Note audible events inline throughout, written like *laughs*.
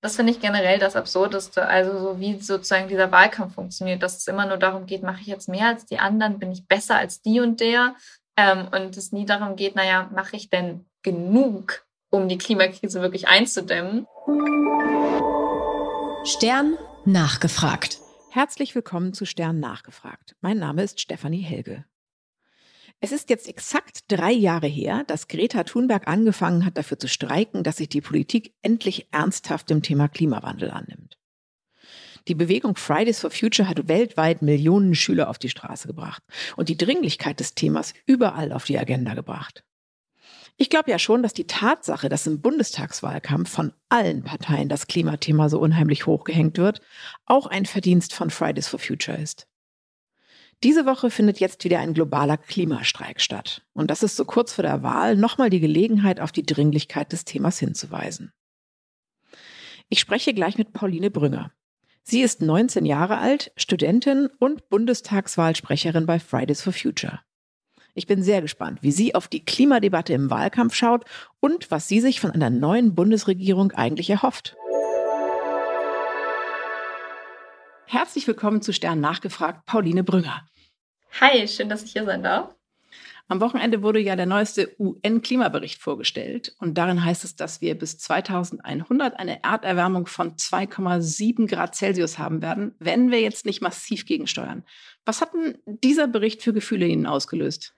Das finde ich generell das Absurdeste. Also so wie sozusagen dieser Wahlkampf funktioniert, dass es immer nur darum geht, mache ich jetzt mehr als die anderen, bin ich besser als die und der. Ähm, und es nie darum geht, naja, mache ich denn genug, um die Klimakrise wirklich einzudämmen? Stern nachgefragt. Herzlich willkommen zu Stern nachgefragt. Mein Name ist Stefanie Helge. Es ist jetzt exakt drei Jahre her, dass Greta Thunberg angefangen hat, dafür zu streiken, dass sich die Politik endlich ernsthaft dem Thema Klimawandel annimmt. Die Bewegung Fridays for Future hat weltweit Millionen Schüler auf die Straße gebracht und die Dringlichkeit des Themas überall auf die Agenda gebracht. Ich glaube ja schon, dass die Tatsache, dass im Bundestagswahlkampf von allen Parteien das Klimathema so unheimlich hochgehängt wird, auch ein Verdienst von Fridays for Future ist. Diese Woche findet jetzt wieder ein globaler Klimastreik statt. Und das ist so kurz vor der Wahl nochmal die Gelegenheit, auf die Dringlichkeit des Themas hinzuweisen. Ich spreche gleich mit Pauline Brünger. Sie ist 19 Jahre alt, Studentin und Bundestagswahlsprecherin bei Fridays for Future. Ich bin sehr gespannt, wie sie auf die Klimadebatte im Wahlkampf schaut und was sie sich von einer neuen Bundesregierung eigentlich erhofft. Herzlich willkommen zu Stern nachgefragt, Pauline Brünger. Hi, schön, dass ich hier sein darf. Am Wochenende wurde ja der neueste UN-Klimabericht vorgestellt und darin heißt es, dass wir bis 2100 eine Erderwärmung von 2,7 Grad Celsius haben werden, wenn wir jetzt nicht massiv gegensteuern. Was hat denn dieser Bericht für Gefühle Ihnen ausgelöst?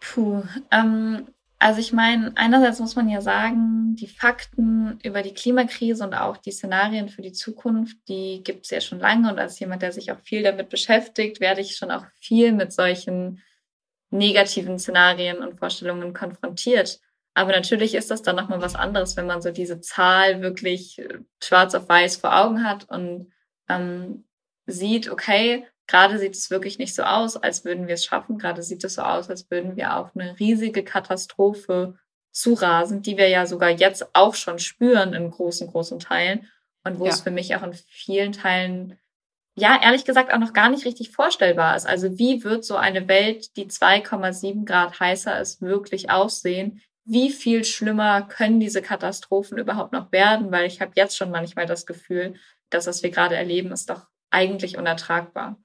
Puh, ähm, also ich meine, einerseits muss man ja sagen, die Fakten über die Klimakrise und auch die Szenarien für die Zukunft, die gibt es ja schon lange. Und als jemand, der sich auch viel damit beschäftigt, werde ich schon auch viel mit solchen negativen Szenarien und Vorstellungen konfrontiert. Aber natürlich ist das dann nochmal was anderes, wenn man so diese Zahl wirklich äh, schwarz auf weiß vor Augen hat und ähm, sieht, okay, Gerade sieht es wirklich nicht so aus, als würden wir es schaffen. Gerade sieht es so aus, als würden wir auf eine riesige Katastrophe zurasen, die wir ja sogar jetzt auch schon spüren in großen, großen Teilen. Und wo ja. es für mich auch in vielen Teilen, ja, ehrlich gesagt auch noch gar nicht richtig vorstellbar ist. Also wie wird so eine Welt, die 2,7 Grad heißer ist, wirklich aussehen? Wie viel schlimmer können diese Katastrophen überhaupt noch werden? Weil ich habe jetzt schon manchmal das Gefühl, dass was wir gerade erleben, ist doch eigentlich unertragbar.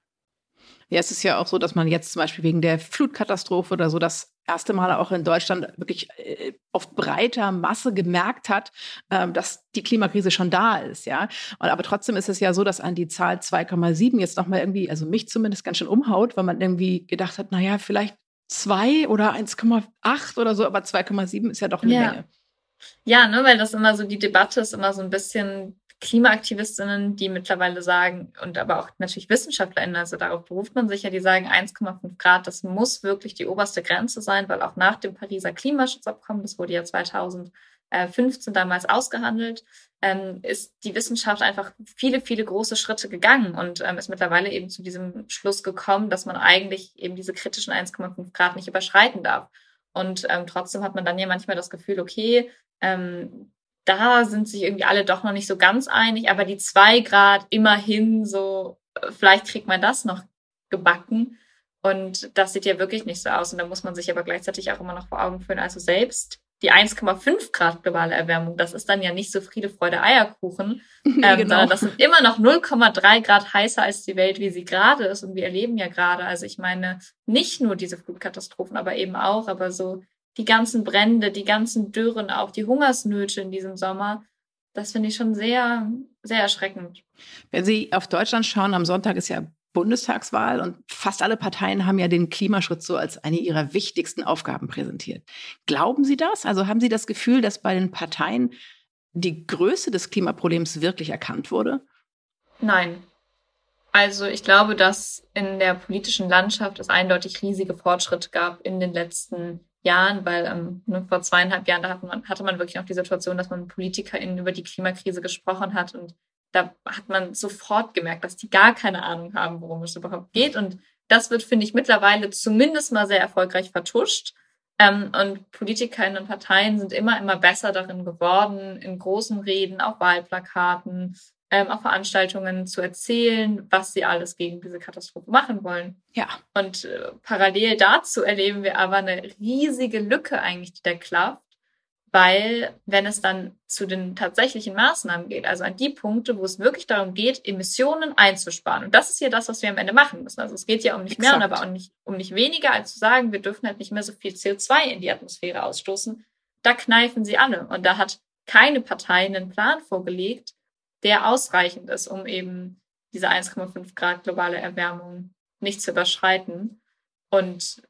Ja, es ist ja auch so, dass man jetzt zum Beispiel wegen der Flutkatastrophe oder so das erste Mal auch in Deutschland wirklich äh, auf breiter Masse gemerkt hat, ähm, dass die Klimakrise schon da ist, ja. Und, aber trotzdem ist es ja so, dass an die Zahl 2,7 jetzt nochmal irgendwie, also mich zumindest ganz schön umhaut, weil man irgendwie gedacht hat, naja, vielleicht 2 oder 1,8 oder so, aber 2,7 ist ja doch eine ja. Menge. Ja, ne, weil das immer so, die Debatte ist immer so ein bisschen Klimaaktivistinnen, die mittlerweile sagen, und aber auch natürlich WissenschaftlerInnen, also darauf beruft man sich ja, die sagen, 1,5 Grad, das muss wirklich die oberste Grenze sein, weil auch nach dem Pariser Klimaschutzabkommen, das wurde ja 2015 damals ausgehandelt, ähm, ist die Wissenschaft einfach viele, viele große Schritte gegangen und ähm, ist mittlerweile eben zu diesem Schluss gekommen, dass man eigentlich eben diese kritischen 1,5 Grad nicht überschreiten darf. Und ähm, trotzdem hat man dann ja manchmal das Gefühl, okay, ähm, da sind sich irgendwie alle doch noch nicht so ganz einig, aber die zwei Grad immerhin so, äh, vielleicht kriegt man das noch gebacken. Und das sieht ja wirklich nicht so aus. Und da muss man sich aber gleichzeitig auch immer noch vor Augen führen. Also selbst die 1,5 Grad globale Erwärmung, das ist dann ja nicht so Friede, Freude, Eierkuchen, *laughs* ähm, genau. sondern das sind immer noch 0,3 Grad heißer als die Welt, wie sie gerade ist. Und wir erleben ja gerade, also ich meine, nicht nur diese Flutkatastrophen, aber eben auch, aber so die ganzen Brände, die ganzen Dürren, auch die Hungersnöte in diesem Sommer, das finde ich schon sehr, sehr erschreckend. Wenn Sie auf Deutschland schauen, am Sonntag ist ja Bundestagswahl und fast alle Parteien haben ja den Klimaschutz so als eine ihrer wichtigsten Aufgaben präsentiert. Glauben Sie das? Also haben Sie das Gefühl, dass bei den Parteien die Größe des Klimaproblems wirklich erkannt wurde? Nein. Also ich glaube, dass in der politischen Landschaft es eindeutig riesige Fortschritte gab in den letzten Jahren, weil ähm, ne, vor zweieinhalb Jahren da hatte man, hatte man wirklich noch die Situation, dass man PolitikerInnen über die Klimakrise gesprochen hat und da hat man sofort gemerkt, dass die gar keine Ahnung haben, worum es überhaupt geht. Und das wird, finde ich, mittlerweile zumindest mal sehr erfolgreich vertuscht. Ähm, und PolitikerInnen und Parteien sind immer, immer besser darin geworden, in großen Reden, auf Wahlplakaten, ähm, auf Veranstaltungen zu erzählen, was sie alles gegen diese Katastrophe machen wollen. Ja. Und äh, parallel dazu erleben wir aber eine riesige Lücke eigentlich, die da klafft, weil wenn es dann zu den tatsächlichen Maßnahmen geht, also an die Punkte, wo es wirklich darum geht, Emissionen einzusparen. Und das ist ja das, was wir am Ende machen müssen. Also es geht ja um nicht Exakt. mehr und aber auch nicht, um nicht weniger, als zu sagen, wir dürfen halt nicht mehr so viel CO2 in die Atmosphäre ausstoßen. Da kneifen sie alle. Und da hat keine Partei einen Plan vorgelegt, der ausreichend ist, um eben diese 1,5 Grad globale Erwärmung nicht zu überschreiten. Und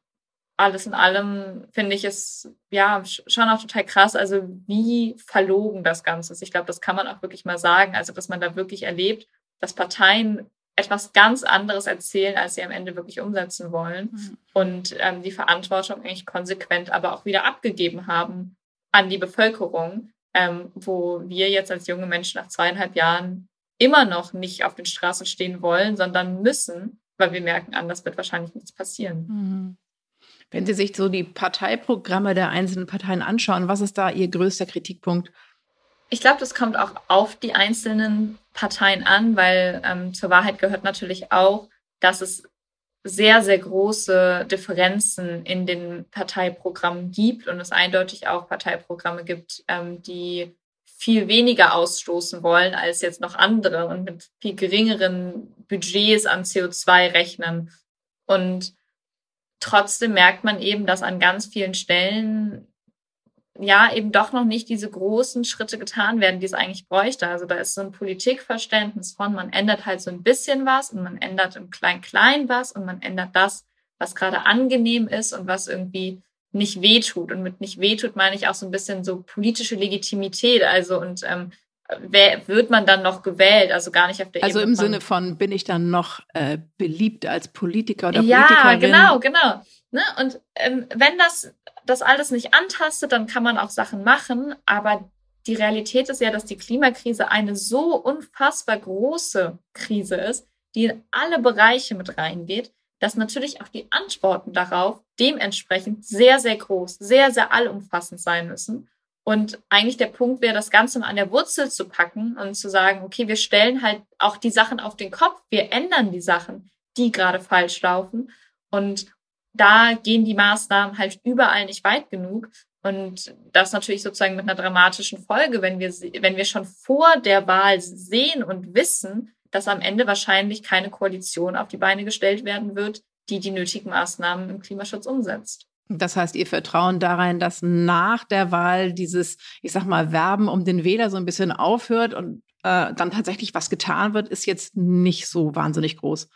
alles in allem finde ich es ja schon auch total krass, also wie verlogen das Ganze ist. Ich glaube, das kann man auch wirklich mal sagen. Also, dass man da wirklich erlebt, dass Parteien etwas ganz anderes erzählen, als sie am Ende wirklich umsetzen wollen mhm. und ähm, die Verantwortung eigentlich konsequent aber auch wieder abgegeben haben an die Bevölkerung, ähm, wo wir jetzt als junge Menschen nach zweieinhalb Jahren immer noch nicht auf den Straßen stehen wollen, sondern müssen, weil wir merken, anders wird wahrscheinlich nichts passieren. Mhm. Wenn Sie sich so die Parteiprogramme der einzelnen Parteien anschauen, was ist da Ihr größter Kritikpunkt? Ich glaube, das kommt auch auf die einzelnen Parteien an, weil ähm, zur Wahrheit gehört natürlich auch, dass es sehr, sehr große Differenzen in den Parteiprogrammen gibt und es eindeutig auch Parteiprogramme gibt, ähm, die viel weniger ausstoßen wollen als jetzt noch andere und mit viel geringeren Budgets an CO2 rechnen. Und trotzdem merkt man eben, dass an ganz vielen Stellen ja eben doch noch nicht diese großen Schritte getan werden, die es eigentlich bräuchte. Also da ist so ein Politikverständnis von, man ändert halt so ein bisschen was und man ändert im Klein-Klein was und man ändert das, was gerade angenehm ist und was irgendwie nicht wehtut. Und mit nicht wehtut meine ich auch so ein bisschen so politische Legitimität. Also und ähm, wird man dann noch gewählt? Also gar nicht auf der also Ebene. Also im Sinne von, bin ich dann noch äh, beliebt als Politiker oder ja, Politikerin? Ja, genau, genau. Ne? Und ähm, wenn das das alles nicht antastet, dann kann man auch Sachen machen. Aber die Realität ist ja, dass die Klimakrise eine so unfassbar große Krise ist, die in alle Bereiche mit reingeht, dass natürlich auch die Antworten darauf dementsprechend sehr, sehr groß, sehr, sehr allumfassend sein müssen. Und eigentlich der Punkt wäre, das Ganze mal an der Wurzel zu packen und zu sagen, okay, wir stellen halt auch die Sachen auf den Kopf, wir ändern die Sachen, die gerade falsch laufen. Und da gehen die Maßnahmen halt überall nicht weit genug. Und das natürlich sozusagen mit einer dramatischen Folge, wenn wir, wenn wir schon vor der Wahl sehen und wissen, dass am Ende wahrscheinlich keine Koalition auf die Beine gestellt werden wird, die die nötigen Maßnahmen im Klimaschutz umsetzt. Das heißt, Ihr Vertrauen darin, dass nach der Wahl dieses, ich sag mal, Werben um den Wähler so ein bisschen aufhört und äh, dann tatsächlich was getan wird, ist jetzt nicht so wahnsinnig groß.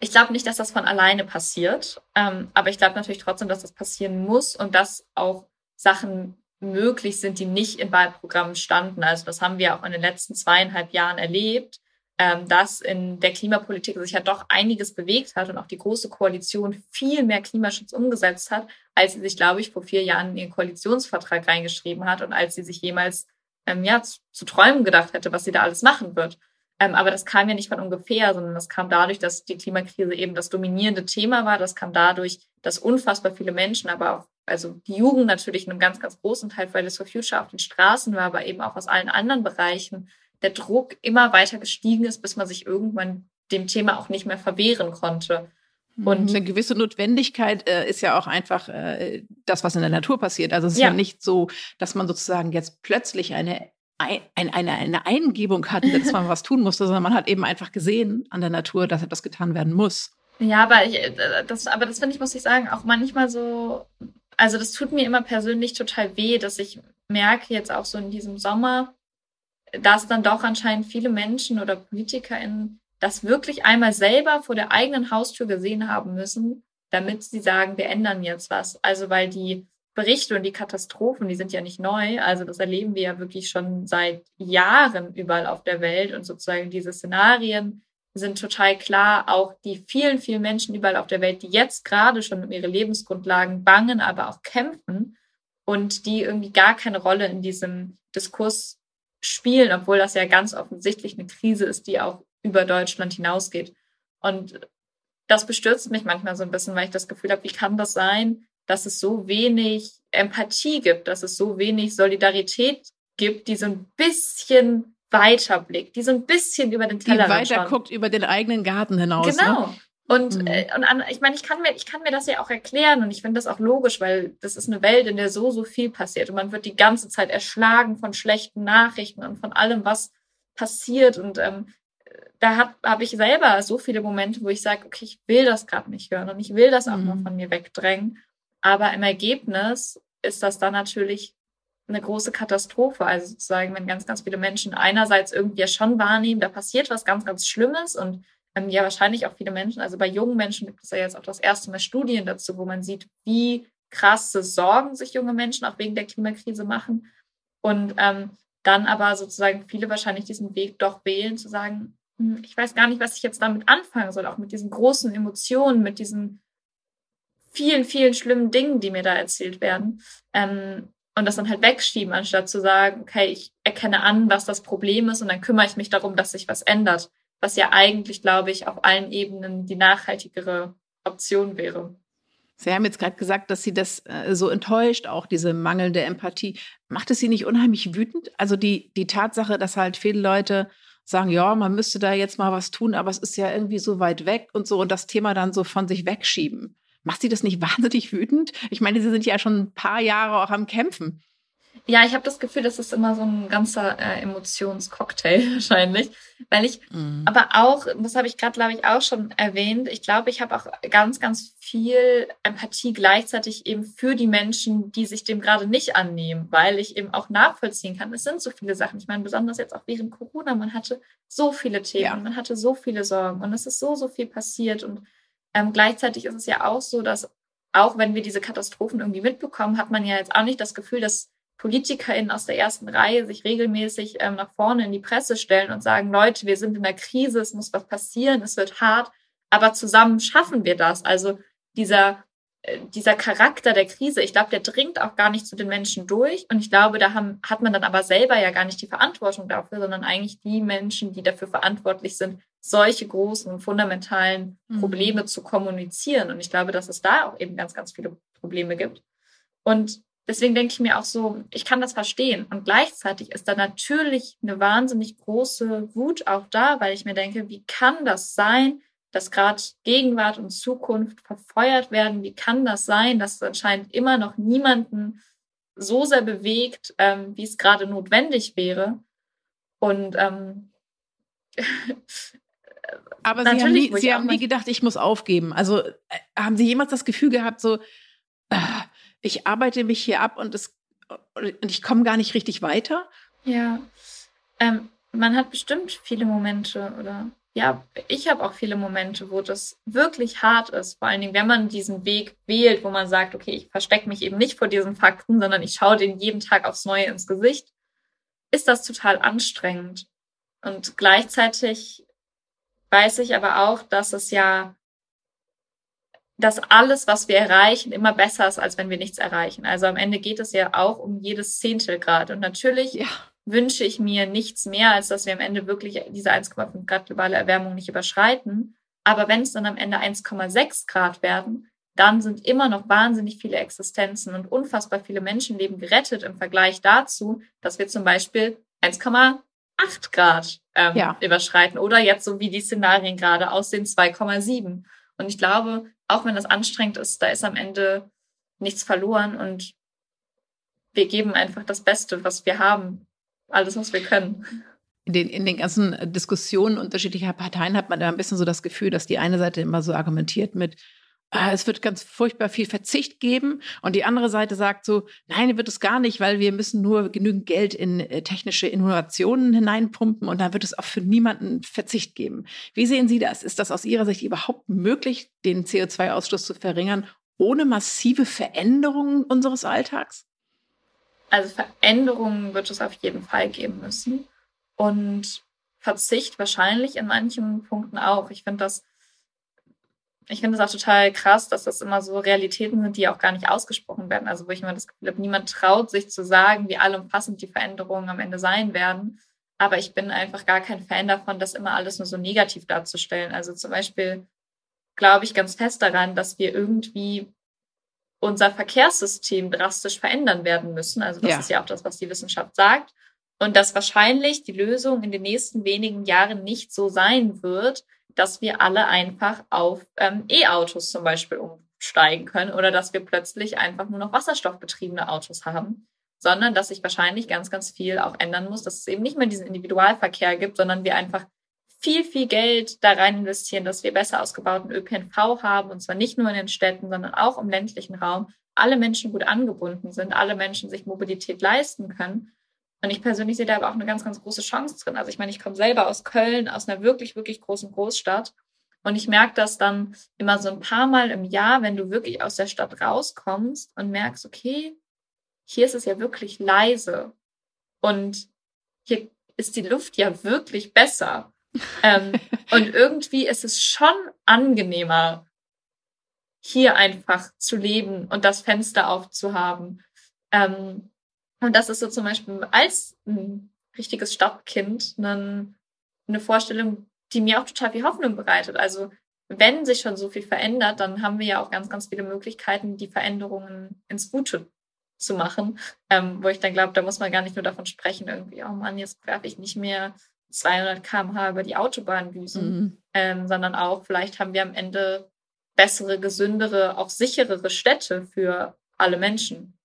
Ich glaube nicht, dass das von alleine passiert, ähm, aber ich glaube natürlich trotzdem, dass das passieren muss und dass auch Sachen möglich sind, die nicht in Wahlprogrammen standen. Also das haben wir auch in den letzten zweieinhalb Jahren erlebt, ähm, dass in der Klimapolitik sich ja doch einiges bewegt hat und auch die Große Koalition viel mehr Klimaschutz umgesetzt hat, als sie sich, glaube ich, vor vier Jahren in ihren Koalitionsvertrag reingeschrieben hat und als sie sich jemals ähm, ja, zu, zu träumen gedacht hätte, was sie da alles machen wird. Ähm, aber das kam ja nicht von ungefähr, sondern das kam dadurch, dass die Klimakrise eben das dominierende Thema war. Das kam dadurch, dass unfassbar viele Menschen, aber auch also die Jugend natürlich in einem ganz, ganz großen Teil Fridays for Future auf den Straßen war, aber eben auch aus allen anderen Bereichen der Druck immer weiter gestiegen ist, bis man sich irgendwann dem Thema auch nicht mehr verwehren konnte. Mhm. Und eine gewisse Notwendigkeit äh, ist ja auch einfach äh, das, was in der Natur passiert. Also es ist ja. ja nicht so, dass man sozusagen jetzt plötzlich eine ein, eine, eine Eingebung hat, dass man was tun musste, sondern man hat eben einfach gesehen an der Natur, dass etwas getan werden muss. Ja, aber ich, äh, das, aber das finde ich, muss ich sagen, auch manchmal so, also das tut mir immer persönlich total weh, dass ich merke jetzt auch so in diesem Sommer, dass dann doch anscheinend viele Menschen oder PolitikerInnen das wirklich einmal selber vor der eigenen Haustür gesehen haben müssen, damit sie sagen, wir ändern jetzt was. Also weil die Berichte und die Katastrophen, die sind ja nicht neu. Also das erleben wir ja wirklich schon seit Jahren überall auf der Welt und sozusagen diese Szenarien sind total klar. Auch die vielen, vielen Menschen überall auf der Welt, die jetzt gerade schon um ihre Lebensgrundlagen bangen, aber auch kämpfen und die irgendwie gar keine Rolle in diesem Diskurs spielen, obwohl das ja ganz offensichtlich eine Krise ist, die auch über Deutschland hinausgeht. Und das bestürzt mich manchmal so ein bisschen, weil ich das Gefühl habe, wie kann das sein, dass es so wenig Empathie gibt, dass es so wenig Solidarität gibt, die so ein bisschen weiter blickt, die so ein bisschen über den Tellerrand Die weiter guckt über den eigenen Garten hinaus. Ne? Genau. Ne? Und, mhm. äh, und an, ich meine, ich kann mir, ich kann mir das ja auch erklären und ich finde das auch logisch, weil das ist eine Welt, in der so, so viel passiert und man wird die ganze Zeit erschlagen von schlechten Nachrichten und von allem, was passiert. Und ähm, da habe hab ich selber so viele Momente, wo ich sage, okay, ich will das gerade nicht hören und ich will das auch mhm. mal von mir wegdrängen. Aber im Ergebnis ist das dann natürlich eine große Katastrophe. Also sozusagen, wenn ganz, ganz viele Menschen einerseits irgendwie ja schon wahrnehmen, da passiert was ganz, ganz Schlimmes und ähm, ja wahrscheinlich auch viele Menschen, also bei jungen Menschen gibt es ja jetzt auch das erste Mal Studien dazu, wo man sieht, wie krasse Sorgen sich junge Menschen auch wegen der Klimakrise machen. Und ähm, dann aber sozusagen viele wahrscheinlich diesen Weg doch wählen, zu sagen, hm, ich weiß gar nicht, was ich jetzt damit anfangen soll, auch mit diesen großen Emotionen, mit diesen vielen, vielen schlimmen Dingen, die mir da erzählt werden. Ähm, und das dann halt wegschieben, anstatt zu sagen, okay, ich erkenne an, was das Problem ist und dann kümmere ich mich darum, dass sich was ändert was ja eigentlich, glaube ich, auf allen Ebenen die nachhaltigere Option wäre. Sie haben jetzt gerade gesagt, dass Sie das äh, so enttäuscht, auch diese mangelnde Empathie. Macht es Sie nicht unheimlich wütend? Also die, die Tatsache, dass halt viele Leute sagen, ja, man müsste da jetzt mal was tun, aber es ist ja irgendwie so weit weg und so und das Thema dann so von sich wegschieben. Macht Sie das nicht *laughs* wahnsinnig wütend? Ich meine, Sie sind ja schon ein paar Jahre auch am Kämpfen. Ja, ich habe das Gefühl, das ist immer so ein ganzer äh, Emotionscocktail *laughs* wahrscheinlich, weil ich, mhm. aber auch, das habe ich gerade, glaube ich, auch schon erwähnt, ich glaube, ich habe auch ganz, ganz viel Empathie gleichzeitig eben für die Menschen, die sich dem gerade nicht annehmen, weil ich eben auch nachvollziehen kann, es sind so viele Sachen. Ich meine, besonders jetzt auch während Corona, man hatte so viele Themen, ja. man hatte so viele Sorgen und es ist so, so viel passiert und ähm, gleichzeitig ist es ja auch so, dass auch wenn wir diese Katastrophen irgendwie mitbekommen, hat man ja jetzt auch nicht das Gefühl, dass PolitikerInnen aus der ersten Reihe sich regelmäßig ähm, nach vorne in die Presse stellen und sagen, Leute, wir sind in der Krise, es muss was passieren, es wird hart, aber zusammen schaffen wir das. Also dieser, äh, dieser Charakter der Krise, ich glaube, der dringt auch gar nicht zu den Menschen durch. Und ich glaube, da haben, hat man dann aber selber ja gar nicht die Verantwortung dafür, sondern eigentlich die Menschen, die dafür verantwortlich sind, solche großen und fundamentalen mhm. Probleme mhm. zu kommunizieren. Und ich glaube, dass es da auch eben ganz, ganz viele Probleme gibt. Und deswegen denke ich mir auch so, ich kann das verstehen. Und gleichzeitig ist da natürlich eine wahnsinnig große Wut auch da, weil ich mir denke, wie kann das sein, dass gerade Gegenwart und Zukunft verfeuert werden? Wie kann das sein, dass es anscheinend immer noch niemanden so sehr bewegt, ähm, wie es gerade notwendig wäre? Und ähm, *laughs* aber Sie haben nie, Sie haben nie gedacht, ich muss aufgeben. Also äh, haben Sie jemals das Gefühl gehabt, so, äh, ich arbeite mich hier ab und, es, und ich komme gar nicht richtig weiter? Ja, ähm, man hat bestimmt viele Momente oder ja, ich habe auch viele Momente, wo das wirklich hart ist. Vor allen Dingen, wenn man diesen Weg wählt, wo man sagt, okay, ich verstecke mich eben nicht vor diesen Fakten, sondern ich schaue den jeden Tag aufs Neue ins Gesicht, ist das total anstrengend. Und gleichzeitig weiß ich aber auch, dass es ja dass alles, was wir erreichen, immer besser ist, als wenn wir nichts erreichen. Also am Ende geht es ja auch um jedes Zehntelgrad. Und natürlich ja. wünsche ich mir nichts mehr, als dass wir am Ende wirklich diese 1,5 Grad globale Erwärmung nicht überschreiten. Aber wenn es dann am Ende 1,6 Grad werden, dann sind immer noch wahnsinnig viele Existenzen und unfassbar viele Menschenleben gerettet im Vergleich dazu, dass wir zum Beispiel 1,8 Grad ähm, ja. überschreiten oder jetzt so wie die Szenarien gerade aussehen 2,7. Und ich glaube, auch wenn das anstrengend ist, da ist am Ende nichts verloren und wir geben einfach das Beste, was wir haben, alles, was wir können. In den, in den ganzen Diskussionen unterschiedlicher Parteien hat man da ein bisschen so das Gefühl, dass die eine Seite immer so argumentiert mit, es wird ganz furchtbar viel Verzicht geben. Und die andere Seite sagt so, nein, wird es gar nicht, weil wir müssen nur genügend Geld in äh, technische Innovationen hineinpumpen und dann wird es auch für niemanden Verzicht geben. Wie sehen Sie das? Ist das aus Ihrer Sicht überhaupt möglich, den CO2-Ausstoß zu verringern, ohne massive Veränderungen unseres Alltags? Also Veränderungen wird es auf jeden Fall geben müssen. Und Verzicht wahrscheinlich in manchen Punkten auch. Ich finde das ich finde es auch total krass, dass das immer so Realitäten sind, die auch gar nicht ausgesprochen werden. Also wo ich immer das Gefühl habe, niemand traut sich zu sagen, wie allumfassend die Veränderungen am Ende sein werden. Aber ich bin einfach gar kein Fan davon, das immer alles nur so negativ darzustellen. Also zum Beispiel glaube ich ganz fest daran, dass wir irgendwie unser Verkehrssystem drastisch verändern werden müssen. Also das ja. ist ja auch das, was die Wissenschaft sagt. Und dass wahrscheinlich die Lösung in den nächsten wenigen Jahren nicht so sein wird, dass wir alle einfach auf ähm, E-Autos zum Beispiel umsteigen können oder dass wir plötzlich einfach nur noch wasserstoffbetriebene Autos haben, sondern dass sich wahrscheinlich ganz, ganz viel auch ändern muss, dass es eben nicht mehr diesen Individualverkehr gibt, sondern wir einfach viel, viel Geld da rein investieren, dass wir besser ausgebauten ÖPNV haben, und zwar nicht nur in den Städten, sondern auch im ländlichen Raum, alle Menschen gut angebunden sind, alle Menschen sich Mobilität leisten können. Und ich persönlich sehe da aber auch eine ganz, ganz große Chance drin. Also ich meine, ich komme selber aus Köln, aus einer wirklich, wirklich großen Großstadt. Und ich merke das dann immer so ein paar Mal im Jahr, wenn du wirklich aus der Stadt rauskommst und merkst, okay, hier ist es ja wirklich leise. Und hier ist die Luft ja wirklich besser ähm, *laughs* und irgendwie ist es schon angenehmer, hier einfach zu leben und das Fenster aufzuhaben. Ähm, und das ist so zum Beispiel als ein richtiges Stadtkind eine, eine Vorstellung, die mir auch total viel Hoffnung bereitet. Also wenn sich schon so viel verändert, dann haben wir ja auch ganz, ganz viele Möglichkeiten, die Veränderungen ins Gute zu machen, ähm, wo ich dann glaube, da muss man gar nicht nur davon sprechen, irgendwie, oh Mann, jetzt werfe ich nicht mehr 200 km/h über die Autobahn düsen, mhm. ähm, sondern auch vielleicht haben wir am Ende bessere, gesündere, auch sicherere Städte für alle Menschen.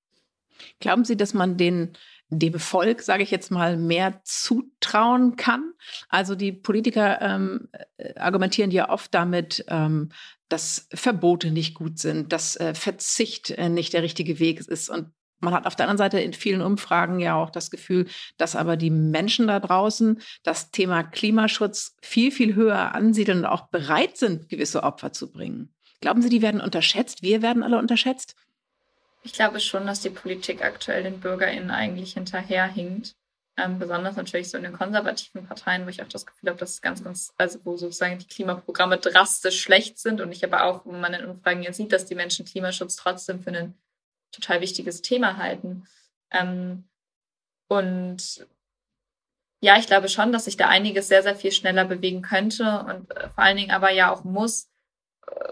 Glauben Sie, dass man den dem Volk, sage ich jetzt mal, mehr zutrauen kann. Also die Politiker ähm, äh, argumentieren ja oft damit, ähm, dass Verbote nicht gut sind, dass äh, Verzicht äh, nicht der richtige Weg ist. Und man hat auf der anderen Seite in vielen Umfragen ja auch das Gefühl, dass aber die Menschen da draußen das Thema Klimaschutz viel, viel höher ansiedeln und auch bereit sind, gewisse Opfer zu bringen. Glauben Sie, die werden unterschätzt? Wir werden alle unterschätzt? Ich glaube schon, dass die Politik aktuell den BürgerInnen eigentlich hinterherhinkt. Ähm, besonders natürlich so in den konservativen Parteien, wo ich auch das Gefühl habe, dass ganz, ganz, also wo sozusagen die Klimaprogramme drastisch schlecht sind und ich aber auch, wenn man in Umfragen jetzt sieht, dass die Menschen Klimaschutz trotzdem für einen total wichtiges Thema halten. Ähm, und ja, ich glaube schon, dass sich da einiges sehr, sehr viel schneller bewegen könnte und äh, vor allen Dingen aber ja auch muss,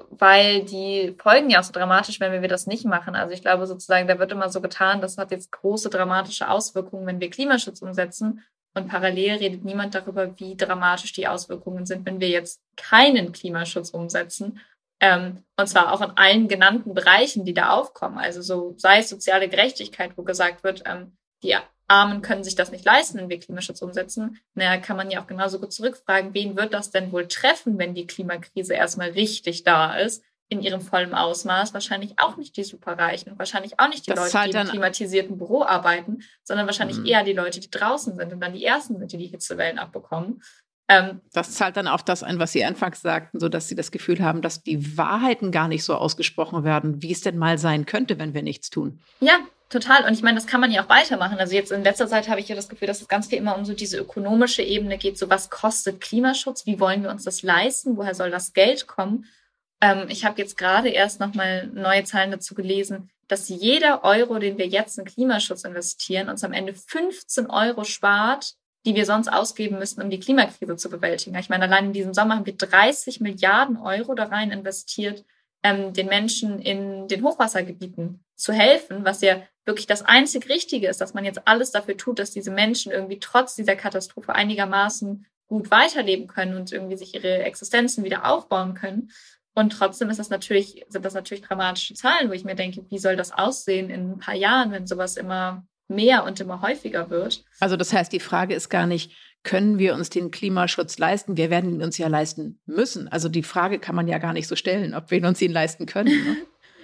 weil die Folgen ja auch so dramatisch, wenn wir das nicht machen. Also ich glaube sozusagen, da wird immer so getan, das hat jetzt große dramatische Auswirkungen, wenn wir Klimaschutz umsetzen. Und parallel redet niemand darüber, wie dramatisch die Auswirkungen sind, wenn wir jetzt keinen Klimaschutz umsetzen ähm, und zwar auch in allen genannten Bereichen, die da aufkommen. Also so sei es soziale Gerechtigkeit, wo gesagt wird, ähm, die Armen können sich das nicht leisten, wenn wir Klimaschutz umsetzen. Naja, kann man ja auch genauso gut zurückfragen, wen wird das denn wohl treffen, wenn die Klimakrise erstmal richtig da ist, in ihrem vollen Ausmaß? Wahrscheinlich auch nicht die Superreichen und wahrscheinlich auch nicht die das Leute, die im klimatisierten Büro arbeiten, sondern wahrscheinlich mhm. eher die Leute, die draußen sind und dann die Ersten sind, die die Hitzewellen abbekommen. Ähm, das zahlt dann auf das ein, was Sie anfangs sagten, so dass Sie das Gefühl haben, dass die Wahrheiten gar nicht so ausgesprochen werden, wie es denn mal sein könnte, wenn wir nichts tun. Ja, total. Und ich meine, das kann man ja auch weitermachen. Also jetzt in letzter Zeit habe ich ja das Gefühl, dass es ganz viel immer um so diese ökonomische Ebene geht. So was kostet Klimaschutz? Wie wollen wir uns das leisten? Woher soll das Geld kommen? Ähm, ich habe jetzt gerade erst nochmal neue Zahlen dazu gelesen, dass jeder Euro, den wir jetzt in Klimaschutz investieren, uns am Ende 15 Euro spart, die wir sonst ausgeben müssten, um die Klimakrise zu bewältigen. Ich meine, allein in diesem Sommer haben wir 30 Milliarden Euro da rein investiert, ähm, den Menschen in den Hochwassergebieten zu helfen, was ja wirklich das einzig Richtige ist, dass man jetzt alles dafür tut, dass diese Menschen irgendwie trotz dieser Katastrophe einigermaßen gut weiterleben können und irgendwie sich ihre Existenzen wieder aufbauen können. Und trotzdem ist das natürlich, sind das natürlich dramatische Zahlen, wo ich mir denke, wie soll das aussehen in ein paar Jahren, wenn sowas immer mehr und immer häufiger wird. Also das heißt, die Frage ist gar nicht, können wir uns den Klimaschutz leisten? Wir werden ihn uns ja leisten müssen. Also die Frage kann man ja gar nicht so stellen, ob wir uns ihn leisten können. Ne?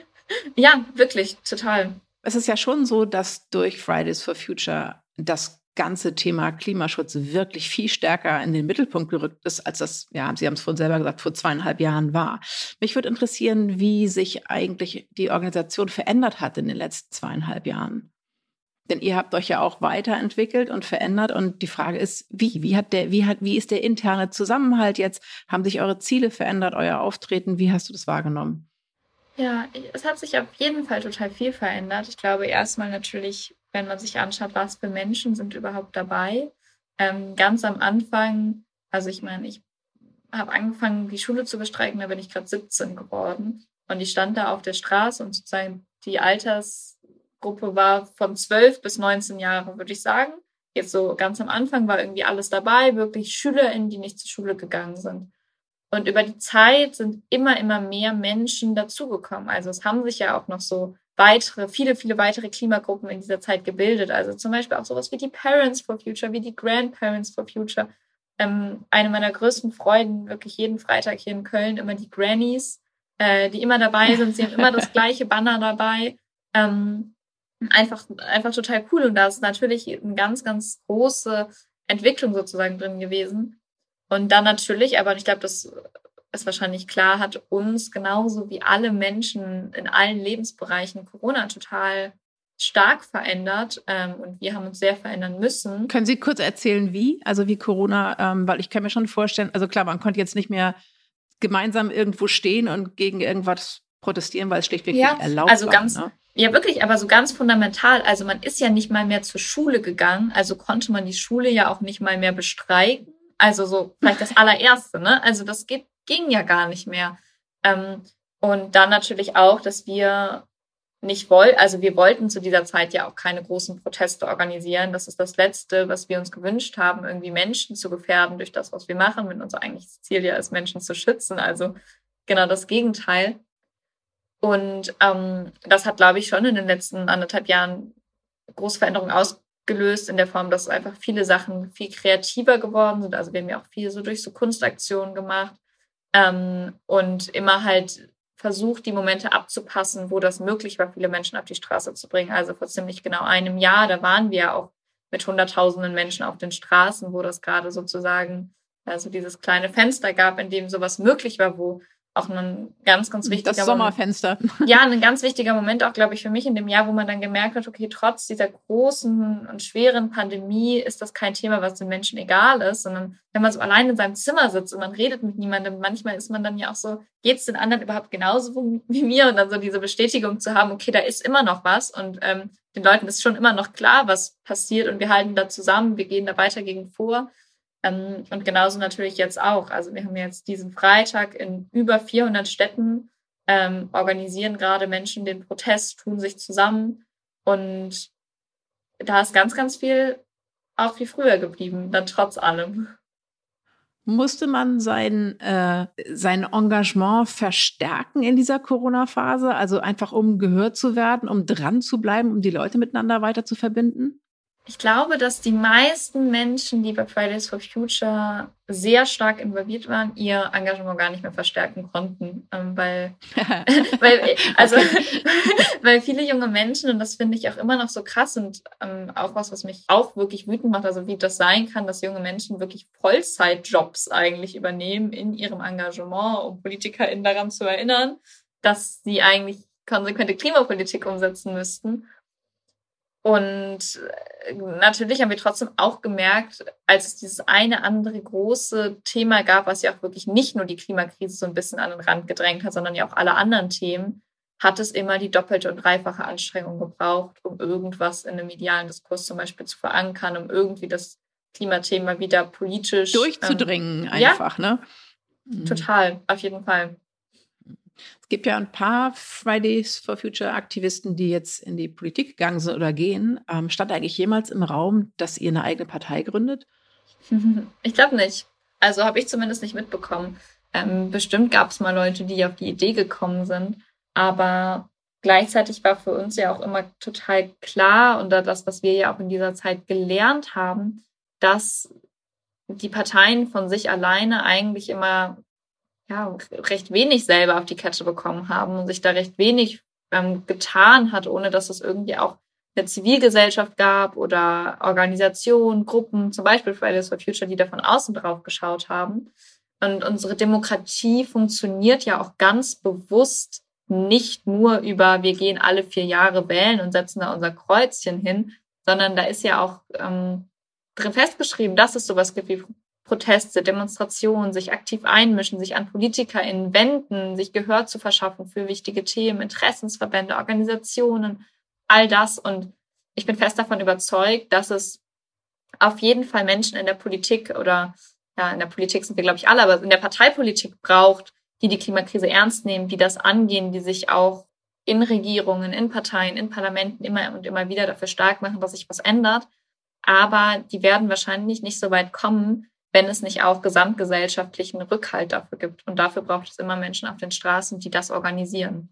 *laughs* ja, wirklich, total. Es ist ja schon so, dass durch Fridays for Future das ganze Thema Klimaschutz wirklich viel stärker in den Mittelpunkt gerückt ist, als das, ja, Sie haben es vorhin selber gesagt, vor zweieinhalb Jahren war. Mich würde interessieren, wie sich eigentlich die Organisation verändert hat in den letzten zweieinhalb Jahren. Denn ihr habt euch ja auch weiterentwickelt und verändert. Und die Frage ist, wie? Wie hat der, wie hat, wie ist der interne Zusammenhalt jetzt? Haben sich eure Ziele verändert, euer Auftreten? Wie hast du das wahrgenommen? Ja, es hat sich auf jeden Fall total viel verändert. Ich glaube, erstmal natürlich, wenn man sich anschaut, was für Menschen sind überhaupt dabei. Ähm, ganz am Anfang, also ich meine, ich habe angefangen, die Schule zu bestreiken, da bin ich gerade 17 geworden. Und ich stand da auf der Straße und sozusagen die Alters, Gruppe war von 12 bis 19 Jahre, würde ich sagen. Jetzt so ganz am Anfang war irgendwie alles dabei, wirklich SchülerInnen, die nicht zur Schule gegangen sind. Und über die Zeit sind immer, immer mehr Menschen dazugekommen. Also es haben sich ja auch noch so weitere, viele, viele weitere Klimagruppen in dieser Zeit gebildet. Also zum Beispiel auch sowas wie die Parents for Future, wie die Grandparents for Future. Ähm, eine meiner größten Freuden, wirklich jeden Freitag hier in Köln, immer die Grannies, äh, die immer dabei sind. Sie haben immer das *laughs* gleiche Banner dabei. Ähm, einfach, einfach total cool. Und da ist natürlich eine ganz, ganz große Entwicklung sozusagen drin gewesen. Und dann natürlich, aber ich glaube, das ist wahrscheinlich klar, hat uns genauso wie alle Menschen in allen Lebensbereichen Corona total stark verändert ähm, und wir haben uns sehr verändern müssen. Können Sie kurz erzählen, wie? Also wie Corona, ähm, weil ich kann mir schon vorstellen, also klar, man konnte jetzt nicht mehr gemeinsam irgendwo stehen und gegen irgendwas protestieren, weil es schlichtweg ja, nicht erlaubt also ganz, war. Ne? Ja, wirklich, aber so ganz fundamental. Also man ist ja nicht mal mehr zur Schule gegangen, also konnte man die Schule ja auch nicht mal mehr bestreiten. Also so vielleicht das *laughs* allererste, ne? Also das geht, ging ja gar nicht mehr. Ähm, und dann natürlich auch, dass wir nicht wollten, also wir wollten zu dieser Zeit ja auch keine großen Proteste organisieren. Das ist das Letzte, was wir uns gewünscht haben, irgendwie Menschen zu gefährden durch das, was wir machen, wenn unser eigentliches Ziel ja ist, Menschen zu schützen. Also genau das Gegenteil. Und ähm, das hat, glaube ich, schon in den letzten anderthalb Jahren große Veränderungen ausgelöst, in der Form, dass einfach viele Sachen viel kreativer geworden sind. Also wir haben ja auch viel so durch so Kunstaktionen gemacht ähm, und immer halt versucht, die Momente abzupassen, wo das möglich war, viele Menschen auf die Straße zu bringen. Also vor ziemlich genau einem Jahr, da waren wir auch mit Hunderttausenden Menschen auf den Straßen, wo das gerade sozusagen also dieses kleine Fenster gab, in dem sowas möglich war, wo auch ein ganz, ganz wichtiger Das Sommerfenster. Moment. Ja, ein ganz wichtiger Moment auch, glaube ich, für mich in dem Jahr, wo man dann gemerkt hat, okay, trotz dieser großen und schweren Pandemie ist das kein Thema, was den Menschen egal ist, sondern wenn man so allein in seinem Zimmer sitzt und man redet mit niemandem, manchmal ist man dann ja auch so, geht es den anderen überhaupt genauso wie mir? Und dann so diese Bestätigung zu haben, okay, da ist immer noch was und ähm, den Leuten ist schon immer noch klar, was passiert und wir halten da zusammen, wir gehen da weiter gegen vor. Ähm, und genauso natürlich jetzt auch. Also wir haben jetzt diesen Freitag in über 400 Städten, ähm, organisieren gerade Menschen den Protest, tun sich zusammen und da ist ganz, ganz viel auch wie früher geblieben, dann trotz allem. Musste man sein, äh, sein Engagement verstärken in dieser Corona-Phase? Also einfach um gehört zu werden, um dran zu bleiben, um die Leute miteinander weiter zu verbinden? Ich glaube, dass die meisten Menschen, die bei Fridays for Future sehr stark involviert waren, ihr Engagement gar nicht mehr verstärken konnten, ähm, weil, *laughs* weil, also, *laughs* weil viele junge Menschen, und das finde ich auch immer noch so krass und ähm, auch was, was mich auch wirklich wütend macht, also wie das sein kann, dass junge Menschen wirklich Vollzeitjobs eigentlich übernehmen in ihrem Engagement, um PolitikerInnen daran zu erinnern, dass sie eigentlich konsequente Klimapolitik umsetzen müssten und äh, natürlich haben wir trotzdem auch gemerkt, als es dieses eine andere große Thema gab, was ja auch wirklich nicht nur die Klimakrise so ein bisschen an den Rand gedrängt hat, sondern ja auch alle anderen Themen, hat es immer die doppelte und dreifache Anstrengung gebraucht, um irgendwas in einem medialen Diskurs zum Beispiel zu verankern, um irgendwie das Klimathema wieder politisch durchzudringen, ähm, einfach, ja, ne? Mhm. Total, auf jeden Fall. Es gibt ja ein paar Fridays for Future Aktivisten, die jetzt in die Politik gegangen sind oder gehen. Ähm, stand eigentlich jemals im Raum, dass ihr eine eigene Partei gründet? *laughs* Ich glaube nicht. Also habe ich zumindest nicht mitbekommen. Ähm, bestimmt gab es mal Leute, die auf die Idee gekommen sind. Aber gleichzeitig war für uns ja auch immer total klar und das, was wir ja auch in dieser Zeit gelernt haben, dass die Parteien von sich alleine eigentlich immer ja, recht wenig selber auf die Kette bekommen haben und sich da recht wenig ähm, getan hat, ohne dass es irgendwie auch eine Zivilgesellschaft gab oder Organisationen, Gruppen, zum Beispiel Fridays for Future, die da von außen drauf geschaut haben. Und unsere Demokratie funktioniert ja auch ganz bewusst nicht nur über, wir gehen alle vier Jahre wählen und setzen da unser Kreuzchen hin, sondern da ist ja auch ähm, drin festgeschrieben, dass es sowas gibt wie Proteste, Demonstrationen, sich aktiv einmischen, sich an PolitikerInnen wenden, sich Gehör zu verschaffen für wichtige Themen, Interessensverbände, Organisationen, all das. Und ich bin fest davon überzeugt, dass es auf jeden Fall Menschen in der Politik oder ja, in der Politik sind wir, glaube ich, alle, aber in der Parteipolitik braucht, die die Klimakrise ernst nehmen, die das angehen, die sich auch in Regierungen, in Parteien, in Parlamenten immer und immer wieder dafür stark machen, dass sich was ändert. Aber die werden wahrscheinlich nicht so weit kommen, wenn es nicht auch gesamtgesellschaftlichen Rückhalt dafür gibt. Und dafür braucht es immer Menschen auf den Straßen, die das organisieren.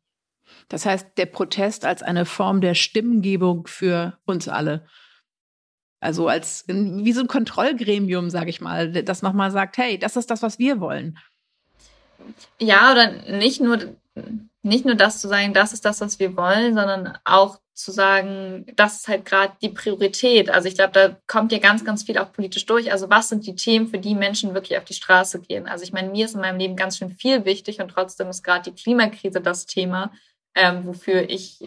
Das heißt, der Protest als eine Form der Stimmengebung für uns alle. Also als wie so ein Kontrollgremium, sage ich mal, das nochmal sagt, hey, das ist das, was wir wollen. Ja, oder nicht nur, nicht nur das zu sagen, das ist das, was wir wollen, sondern auch zu sagen, das ist halt gerade die Priorität. Also ich glaube, da kommt ja ganz, ganz viel auch politisch durch. Also was sind die Themen, für die Menschen wirklich auf die Straße gehen? Also ich meine, mir ist in meinem Leben ganz schön viel wichtig und trotzdem ist gerade die Klimakrise das Thema, ähm, wofür ich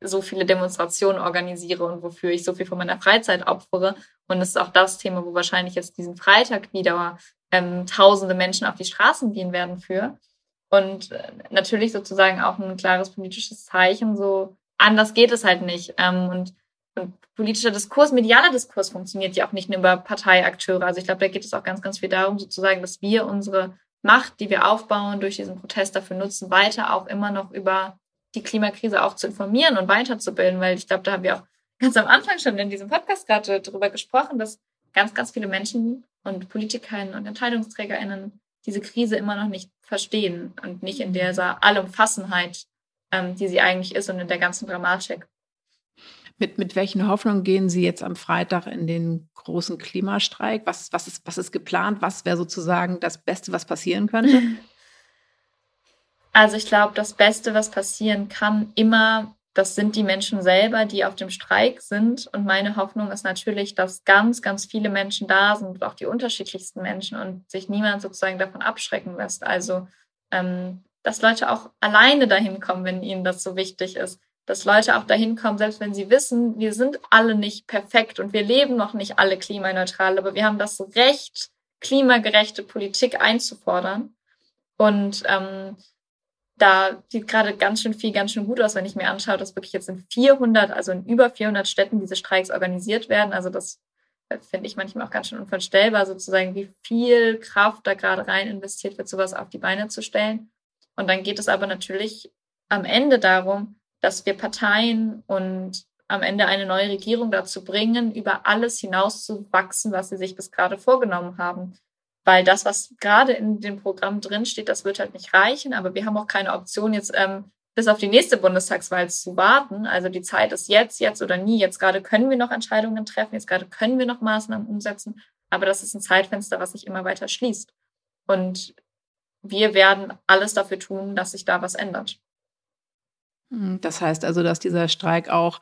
so viele Demonstrationen organisiere und wofür ich so viel von meiner Freizeit opfere. Und es ist auch das Thema, wo wahrscheinlich jetzt diesen Freitag wieder ähm, tausende Menschen auf die Straßen gehen werden für. Und äh, natürlich sozusagen auch ein klares politisches Zeichen, so anders geht es halt nicht. Ähm, und, und politischer Diskurs, medialer Diskurs funktioniert ja auch nicht nur über Parteiakteure. Also ich glaube, da geht es auch ganz, ganz viel darum, sozusagen, dass wir unsere Macht, die wir aufbauen, durch diesen Protest dafür nutzen, weiter auch immer noch über die Klimakrise auch zu informieren und weiterzubilden, weil ich glaube, da haben wir auch ganz am Anfang schon in diesem Podcast gerade darüber gesprochen, dass ganz, ganz viele Menschen und Politikerinnen und EntscheidungsträgerInnen diese Krise immer noch nicht verstehen und nicht in dieser Allumfassenheit, ähm, die sie eigentlich ist und in der ganzen Dramatik. Mit, mit welchen Hoffnungen gehen Sie jetzt am Freitag in den großen Klimastreik? Was, was, ist, was ist geplant? Was wäre sozusagen das Beste, was passieren könnte? Also ich glaube, das Beste, was passieren kann, immer, das sind die Menschen selber, die auf dem Streik sind. Und meine Hoffnung ist natürlich, dass ganz, ganz viele Menschen da sind, auch die unterschiedlichsten Menschen und sich niemand sozusagen davon abschrecken lässt. Also, ähm, dass Leute auch alleine dahin kommen, wenn ihnen das so wichtig ist. Dass Leute auch dahin kommen, selbst wenn sie wissen, wir sind alle nicht perfekt und wir leben noch nicht alle klimaneutral, aber wir haben das Recht, klimagerechte Politik einzufordern. Und ähm, da sieht gerade ganz schön viel, ganz schön gut aus, wenn ich mir anschaue, dass wirklich jetzt in 400, also in über 400 Städten diese Streiks organisiert werden. Also das äh, finde ich manchmal auch ganz schön unvorstellbar, sozusagen, wie viel Kraft da gerade rein investiert wird, sowas auf die Beine zu stellen. Und dann geht es aber natürlich am Ende darum, dass wir Parteien und am Ende eine neue Regierung dazu bringen, über alles hinauszuwachsen, was sie sich bis gerade vorgenommen haben. Weil das, was gerade in dem Programm drinsteht, das wird halt nicht reichen. Aber wir haben auch keine Option, jetzt ähm, bis auf die nächste Bundestagswahl zu warten. Also die Zeit ist jetzt, jetzt oder nie. Jetzt gerade können wir noch Entscheidungen treffen, jetzt gerade können wir noch Maßnahmen umsetzen. Aber das ist ein Zeitfenster, was sich immer weiter schließt. Und wir werden alles dafür tun, dass sich da was ändert. Hm, das heißt also, dass dieser Streik auch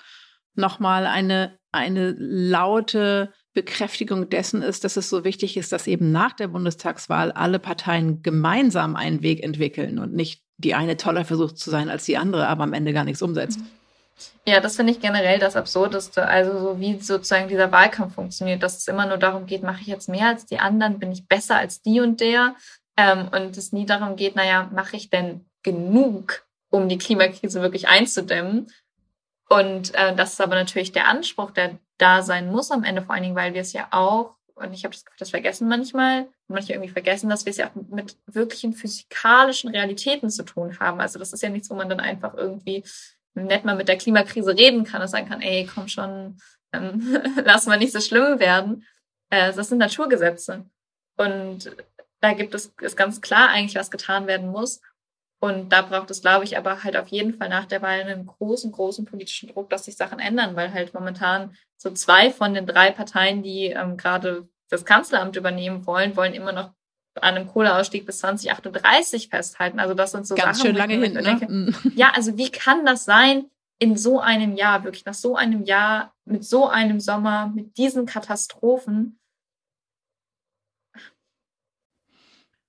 nochmal eine, eine laute Bekräftigung dessen ist, dass es so wichtig ist, dass eben nach der Bundestagswahl alle Parteien gemeinsam einen Weg entwickeln und nicht die eine toller versucht zu sein als die andere, aber am Ende gar nichts umsetzt. Ja, das finde ich generell das Absurdeste. Also so wie sozusagen dieser Wahlkampf funktioniert, dass es immer nur darum geht, mache ich jetzt mehr als die anderen, bin ich besser als die und der. Ähm, und es nie darum geht, naja, mache ich denn genug, um die Klimakrise wirklich einzudämmen? Und äh, das ist aber natürlich der Anspruch, der da sein muss am Ende, vor allen Dingen, weil wir es ja auch, und ich habe das Gefühl, das vergessen manchmal, manche irgendwie vergessen, dass wir es ja auch mit wirklichen physikalischen Realitäten zu tun haben. Also das ist ja nichts, wo man dann einfach irgendwie nett mal mit der Klimakrise reden kann und sagen kann, ey, komm schon, ähm, *laughs* lass mal nicht so schlimm werden. Äh, das sind Naturgesetze. Und da gibt es, ist ganz klar eigentlich, was getan werden muss. Und da braucht es, glaube ich, aber halt auf jeden Fall nach der Wahl einen großen, großen politischen Druck, dass sich Sachen ändern, weil halt momentan so zwei von den drei Parteien, die ähm, gerade das Kanzleramt übernehmen wollen, wollen immer noch an einem Kohleausstieg bis 2038 festhalten. Also das sind so Ganz Sachen, schön lange hin. Ne? Denke, mhm. ja, also wie kann das sein in so einem Jahr, wirklich nach so einem Jahr, mit so einem Sommer, mit diesen Katastrophen?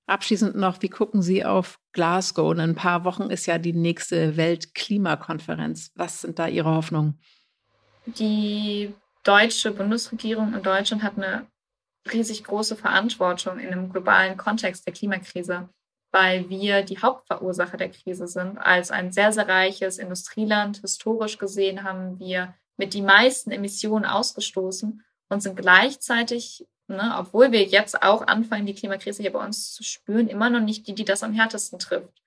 Abschließend noch, wie gucken Sie auf Glasgow? In ein paar Wochen ist ja die nächste Weltklimakonferenz. Was sind da Ihre Hoffnungen? Die deutsche Bundesregierung in Deutschland hat eine riesig große Verantwortung in einem globalen Kontext der Klimakrise, weil wir die Hauptverursacher der Krise sind. Als ein sehr, sehr reiches Industrieland, historisch gesehen, haben wir mit die meisten Emissionen ausgestoßen und sind gleichzeitig ne, obwohl wir jetzt auch anfangen, die Klimakrise hier bei uns zu spüren, immer noch nicht die, die das am härtesten trifft.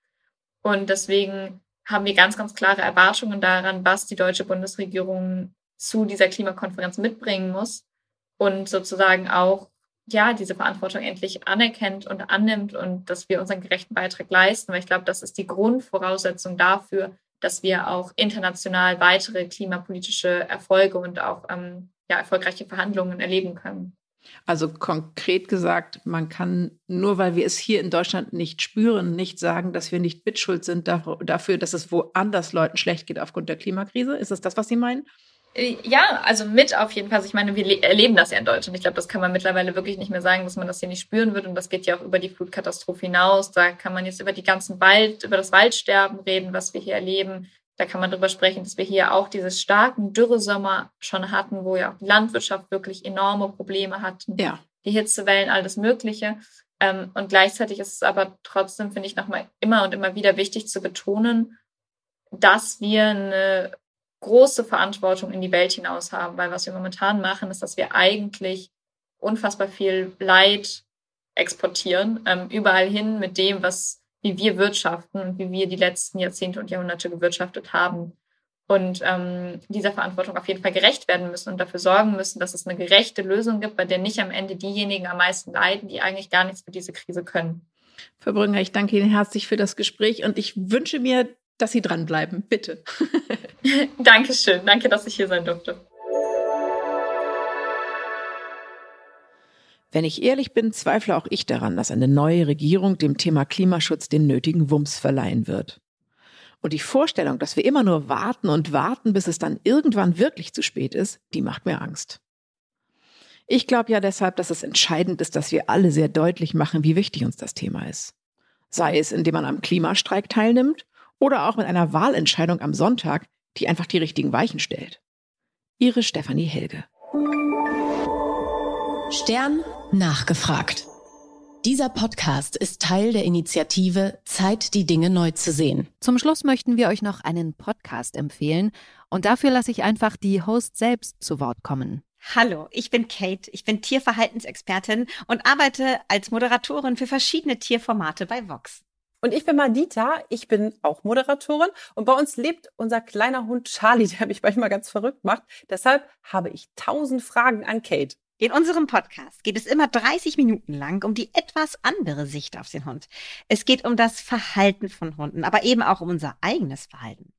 Und deswegen haben wir ganz, ganz klare Erwartungen daran, was die deutsche Bundesregierung zu dieser Klimakonferenz mitbringen muss und sozusagen auch ja, diese Verantwortung endlich anerkennt und annimmt und dass wir unseren gerechten Beitrag leisten. Weil ich glaube, das ist die Grundvoraussetzung dafür, dass wir auch international weitere klimapolitische Erfolge und auch ähm, ja, erfolgreiche Verhandlungen erleben können. Also konkret gesagt, man kann nur, weil wir es hier in Deutschland nicht spüren, nicht sagen, dass wir nicht mitschuld sind dafür, dass es woanders Leuten schlecht geht aufgrund der Klimakrise. Ist es das, was Sie meinen? Äh, ja, also mit auf jeden Fall. Also ich meine, wir erleben das ja in Deutschland. Ich glaube, das kann man mittlerweile wirklich nicht mehr sagen, dass man das hier nicht spüren wird. Und das geht ja auch über die Flutkatastrophe hinaus. Da kann man jetzt über die ganzen Wald, über das Waldsterben reden, was wir hier erleben. Da kann man darüber sprechen, dass wir hier auch diese starken Dürresommer schon hatten, wo ja auch die Landwirtschaft wirklich enorme Probleme hatten. Ja. Die Hitzewellen, alles Mögliche. Ähm, und gleichzeitig ist es aber trotzdem, finde ich, nochmal immer und immer wieder wichtig zu betonen, dass wir eine große Verantwortung in die Welt hinaus haben, weil was wir momentan machen, ist, dass wir eigentlich unfassbar viel Leid exportieren, ähm, überall hin mit dem, was, wie wir wirtschaften und wie wir die letzten Jahrzehnte und Jahrhunderte gewirtschaftet haben. Und ähm, dieser Verantwortung auf jeden Fall gerecht werden müssen und dafür sorgen müssen, dass es eine gerechte Lösung gibt, bei der nicht am Ende diejenigen am meisten leiden, die eigentlich gar nichts für diese Krise können. Frau Brünger, ich danke Ihnen herzlich für das Gespräch und ich wünsche mir, dass Sie dranbleiben. Bitte. *laughs* Dankeschön. Danke, dass ich hier sein durfte. Wenn ich ehrlich bin, zweifle auch ich daran, dass eine neue Regierung dem Thema Klimaschutz den nötigen Wumms verleihen wird. Und die Vorstellung, dass wir immer nur warten und warten, bis es dann irgendwann wirklich zu spät ist, die macht mir Angst. Ich glaube ja deshalb, dass es entscheidend ist, dass wir alle sehr deutlich machen, wie wichtig uns das Thema ist. Sei es, indem man am Klimastreik teilnimmt oder auch mit einer Wahlentscheidung am Sonntag, die einfach die richtigen Weichen stellt. Ihre Stefanie Helge. Stern nachgefragt. Dieser Podcast ist Teil der Initiative Zeit, die Dinge neu zu sehen. Zum Schluss möchten wir euch noch einen Podcast empfehlen und dafür lasse ich einfach die Host selbst zu Wort kommen. Hallo, ich bin Kate, ich bin Tierverhaltensexpertin und arbeite als Moderatorin für verschiedene Tierformate bei Vox. Und ich bin Madita, ich bin auch Moderatorin und bei uns lebt unser kleiner Hund Charlie, *laughs* der mich manchmal ganz verrückt macht. Deshalb habe ich tausend Fragen an Kate. In unserem Podcast geht es immer 30 Minuten lang um die etwas andere Sicht auf den Hund. Es geht um das Verhalten von Hunden, aber eben auch um unser eigenes Verhalten.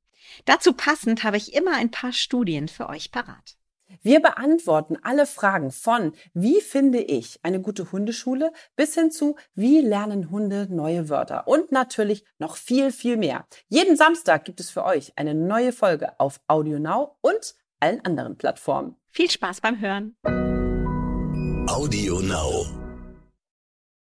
Dazu passend habe ich immer ein paar Studien für euch parat. Wir beantworten alle Fragen von wie finde ich eine gute Hundeschule bis hin zu wie lernen Hunde neue Wörter und natürlich noch viel, viel mehr. Jeden Samstag gibt es für euch eine neue Folge auf Audio Now und allen anderen Plattformen. Viel Spaß beim Hören. Audio Now.